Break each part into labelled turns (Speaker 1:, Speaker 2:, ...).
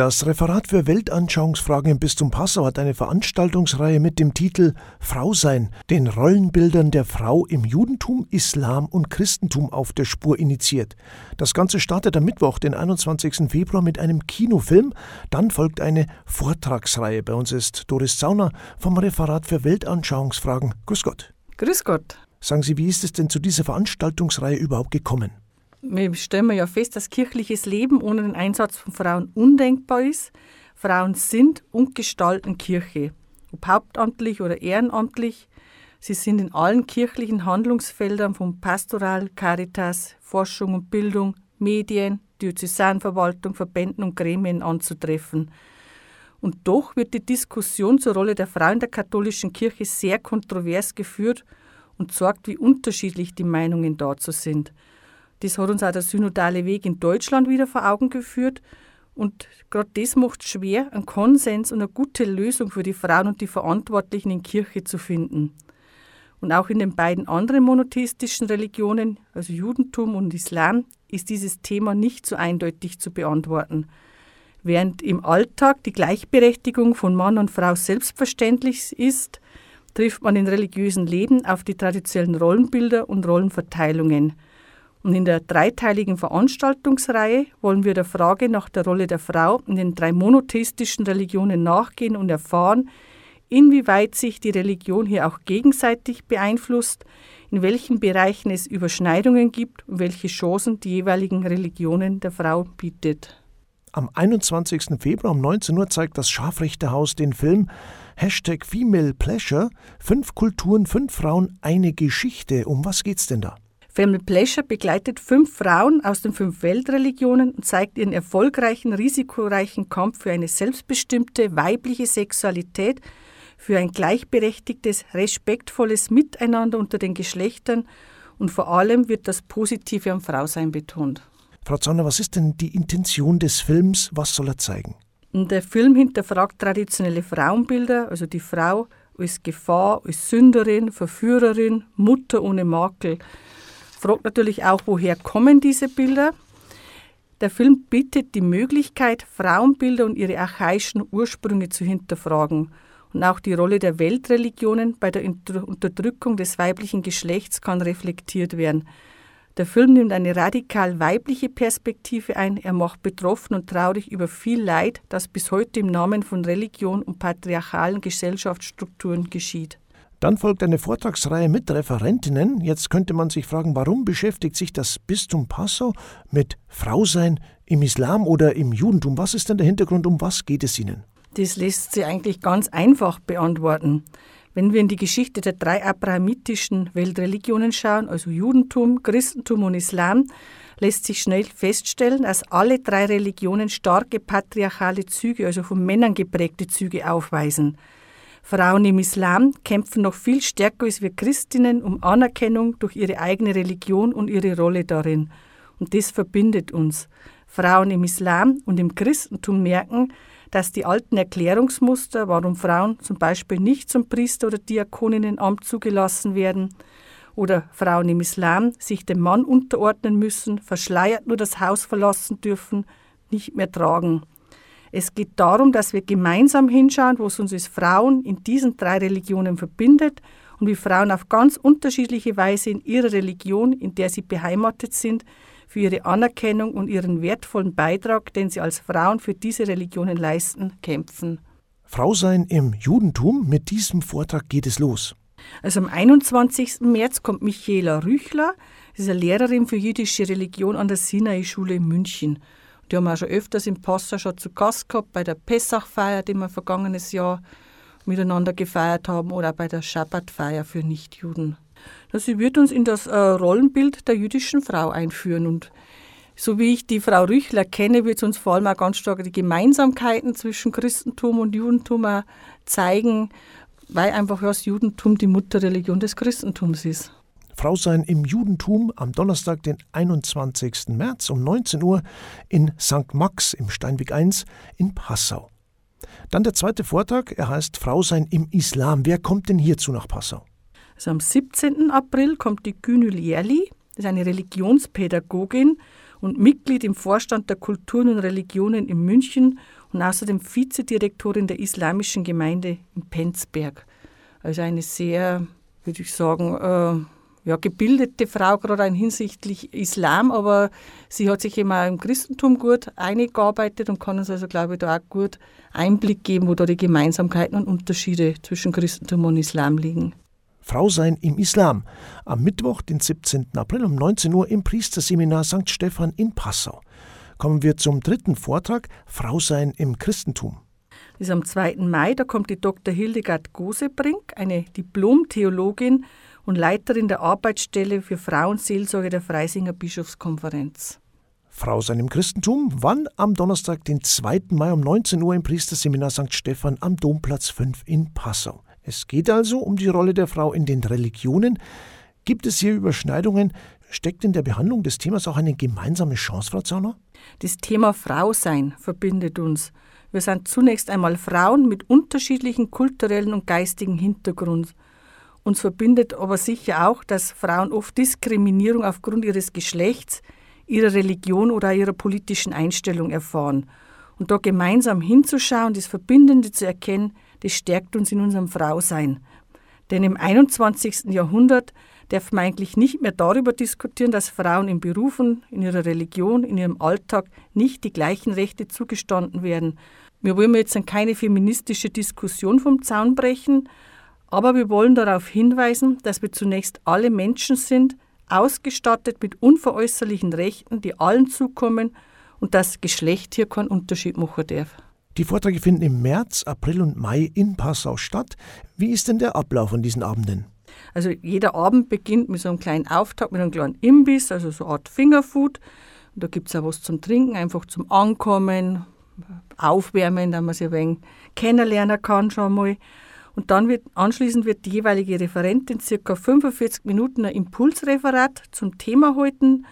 Speaker 1: Das Referat für Weltanschauungsfragen im Bistum Passau hat eine Veranstaltungsreihe mit dem Titel Frau sein, den Rollenbildern der Frau im Judentum, Islam und Christentum auf der Spur initiiert. Das Ganze startet am Mittwoch, den 21. Februar, mit einem Kinofilm. Dann folgt eine Vortragsreihe. Bei uns ist Doris Zauner vom Referat für Weltanschauungsfragen. Grüß Gott.
Speaker 2: Grüß Gott.
Speaker 1: Sagen Sie, wie ist es denn zu dieser Veranstaltungsreihe überhaupt gekommen?
Speaker 2: Wir stellen ja fest, dass kirchliches Leben ohne den Einsatz von Frauen undenkbar ist. Frauen sind und gestalten Kirche, ob hauptamtlich oder ehrenamtlich. Sie sind in allen kirchlichen Handlungsfeldern von Pastoral, Caritas, Forschung und Bildung, Medien, Diözesanverwaltung, Verbänden und Gremien anzutreffen. Und doch wird die Diskussion zur Rolle der Frau in der katholischen Kirche sehr kontrovers geführt und sorgt, wie unterschiedlich die Meinungen dazu sind. Das hat uns auch der synodale Weg in Deutschland wieder vor Augen geführt. Und gerade das macht es schwer, einen Konsens und eine gute Lösung für die Frauen und die Verantwortlichen in Kirche zu finden. Und auch in den beiden anderen monotheistischen Religionen, also Judentum und Islam, ist dieses Thema nicht so eindeutig zu beantworten. Während im Alltag die Gleichberechtigung von Mann und Frau selbstverständlich ist, trifft man im religiösen Leben auf die traditionellen Rollenbilder und Rollenverteilungen – und in der dreiteiligen Veranstaltungsreihe wollen wir der Frage nach der Rolle der Frau in den drei monotheistischen Religionen nachgehen und erfahren, inwieweit sich die Religion hier auch gegenseitig beeinflusst, in welchen Bereichen es Überschneidungen gibt und welche Chancen die jeweiligen Religionen der Frau bietet.
Speaker 1: Am 21. Februar um 19 Uhr zeigt das Scharfrichterhaus den Film Hashtag Female Pleasure, fünf Kulturen, fünf Frauen, eine Geschichte. Um was geht's denn da?
Speaker 2: Family Pleasure begleitet fünf Frauen aus den fünf Weltreligionen und zeigt ihren erfolgreichen, risikoreichen Kampf für eine selbstbestimmte weibliche Sexualität, für ein gleichberechtigtes, respektvolles Miteinander unter den Geschlechtern und vor allem wird das Positive am Frausein betont.
Speaker 1: Frau Zonner, was ist denn die Intention des Films? Was soll er zeigen?
Speaker 2: Der Film hinterfragt traditionelle Frauenbilder, also die Frau als Gefahr, als Sünderin, Verführerin, Mutter ohne Makel fragt natürlich auch, woher kommen diese Bilder. Der Film bietet die Möglichkeit, Frauenbilder und ihre archaischen Ursprünge zu hinterfragen. Und auch die Rolle der Weltreligionen bei der Unterdrückung des weiblichen Geschlechts kann reflektiert werden. Der Film nimmt eine radikal weibliche Perspektive ein. Er macht betroffen und traurig über viel Leid, das bis heute im Namen von Religion und patriarchalen Gesellschaftsstrukturen geschieht.
Speaker 1: Dann folgt eine Vortragsreihe mit Referentinnen. Jetzt könnte man sich fragen, warum beschäftigt sich das Bistum Passau mit Frausein im Islam oder im Judentum? Was ist denn der Hintergrund? Um was geht es Ihnen?
Speaker 2: Das lässt sich eigentlich ganz einfach beantworten. Wenn wir in die Geschichte der drei abrahamitischen Weltreligionen schauen, also Judentum, Christentum und Islam, lässt sich schnell feststellen, dass alle drei Religionen starke patriarchale Züge, also von Männern geprägte Züge aufweisen. Frauen im Islam kämpfen noch viel stärker als wir Christinnen um Anerkennung durch ihre eigene Religion und ihre Rolle darin. Und das verbindet uns. Frauen im Islam und im Christentum merken, dass die alten Erklärungsmuster, warum Frauen zum Beispiel nicht zum Priester oder Diakoninnenamt zugelassen werden, oder Frauen im Islam sich dem Mann unterordnen müssen, verschleiert nur das Haus verlassen dürfen, nicht mehr tragen. Es geht darum, dass wir gemeinsam hinschauen, was uns als Frauen in diesen drei Religionen verbindet und wie Frauen auf ganz unterschiedliche Weise in ihrer Religion, in der sie beheimatet sind, für ihre Anerkennung und ihren wertvollen Beitrag, den sie als Frauen für diese Religionen leisten, kämpfen.
Speaker 1: Frau sein im Judentum, mit diesem Vortrag geht es los.
Speaker 2: Also am 21. März kommt Michaela Rüchler, sie ist eine Lehrerin für jüdische Religion an der Sinai-Schule in München. Die haben wir auch schon öfters im Passa schon zu Gast gehabt, bei der Pessachfeier, die wir vergangenes Jahr miteinander gefeiert haben, oder bei der Schabbatfeier für Nichtjuden. Sie wird uns in das äh, Rollenbild der jüdischen Frau einführen und so wie ich die Frau Rüchler kenne, wird sie uns vor allem auch ganz stark die Gemeinsamkeiten zwischen Christentum und Judentum zeigen, weil einfach das Judentum die Mutterreligion des Christentums ist.
Speaker 1: Frau sein im Judentum am Donnerstag, den 21. März um 19 Uhr in St. Max im Steinweg 1 in Passau. Dann der zweite Vortrag, er heißt Frau sein im Islam. Wer kommt denn hierzu nach Passau?
Speaker 2: Also am 17. April kommt die Günül Yerli, das ist eine Religionspädagogin und Mitglied im Vorstand der Kulturen und Religionen in München und außerdem Vizedirektorin der islamischen Gemeinde in Penzberg. Also eine sehr, würde ich sagen, äh, ja, gebildete Frau, gerade hinsichtlich Islam, aber sie hat sich immer im Christentum gut eingearbeitet und kann uns also, glaube ich, da auch gut Einblick geben, wo da die Gemeinsamkeiten und Unterschiede zwischen Christentum und Islam liegen.
Speaker 1: Frau sein im Islam. Am Mittwoch, den 17. April um 19 Uhr im Priesterseminar St. Stephan in Passau. Kommen wir zum dritten Vortrag, Frau sein im Christentum.
Speaker 2: Das ist am 2. Mai, da kommt die Dr. Hildegard Gosebrink, eine Diplom-Theologin und Leiterin der Arbeitsstelle für Frauenseelsorge der Freisinger Bischofskonferenz.
Speaker 1: Frau sein im Christentum, wann am Donnerstag, den 2. Mai um 19 Uhr im Priesterseminar St. Stephan am Domplatz 5 in Passau. Es geht also um die Rolle der Frau in den Religionen. Gibt es hier Überschneidungen? Steckt in der Behandlung des Themas auch eine gemeinsame Chance, Frau Zauner?
Speaker 2: Das Thema Frausein verbindet uns. Wir sind zunächst einmal Frauen mit unterschiedlichen kulturellen und geistigen Hintergrund. Uns verbindet aber sicher auch, dass Frauen oft Diskriminierung aufgrund ihres Geschlechts, ihrer Religion oder ihrer politischen Einstellung erfahren. Und da gemeinsam hinzuschauen, das Verbindende zu erkennen, das stärkt uns in unserem Frausein. Denn im 21. Jahrhundert darf man eigentlich nicht mehr darüber diskutieren, dass Frauen in Berufen, in ihrer Religion, in ihrem Alltag nicht die gleichen Rechte zugestanden werden. Wir wollen jetzt keine feministische Diskussion vom Zaun brechen, aber wir wollen darauf hinweisen, dass wir zunächst alle Menschen sind, ausgestattet mit unveräußerlichen Rechten, die allen zukommen und dass Geschlecht hier keinen Unterschied machen darf.
Speaker 1: Die Vorträge finden im März, April und Mai in Passau statt. Wie ist denn der Ablauf an diesen Abenden?
Speaker 2: Also jeder Abend beginnt mit so einem kleinen Auftakt, mit einem kleinen Imbiss, also so eine Art Fingerfood. Und da gibt es auch was zum Trinken, einfach zum Ankommen, Aufwärmen, damit man sich ein wenig kennenlernen kann schon mal. Und dann wird anschließend wird die jeweilige Referentin circa 45 Minuten ein Impulsreferat zum Thema halten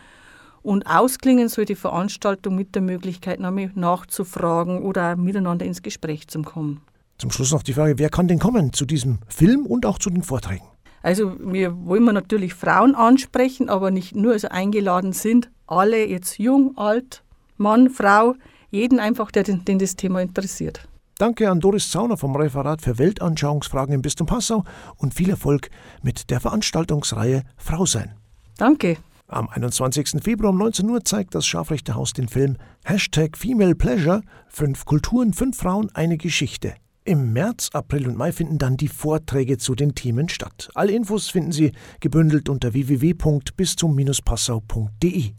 Speaker 2: und ausklingen soll die Veranstaltung mit der Möglichkeit, nachzufragen oder miteinander ins Gespräch zu kommen.
Speaker 1: Zum Schluss noch die Frage, wer kann denn kommen zu diesem Film und auch zu den Vorträgen?
Speaker 2: Also wir wollen natürlich Frauen ansprechen, aber nicht nur, also eingeladen sind alle, jetzt jung, alt, Mann, Frau, jeden einfach, der den, den das Thema interessiert.
Speaker 1: Danke an Doris Zauner vom Referat für Weltanschauungsfragen im Bistum Passau und viel Erfolg mit der Veranstaltungsreihe Frau sein.
Speaker 2: Danke.
Speaker 1: Am 21. Februar um 19 Uhr zeigt das Scharfrichtehaus den Film Hashtag Female Pleasure Fünf Kulturen, fünf Frauen, eine Geschichte. Im März, April und Mai finden dann die Vorträge zu den Themen statt. Alle Infos finden Sie gebündelt unter www.bistum-passau.de.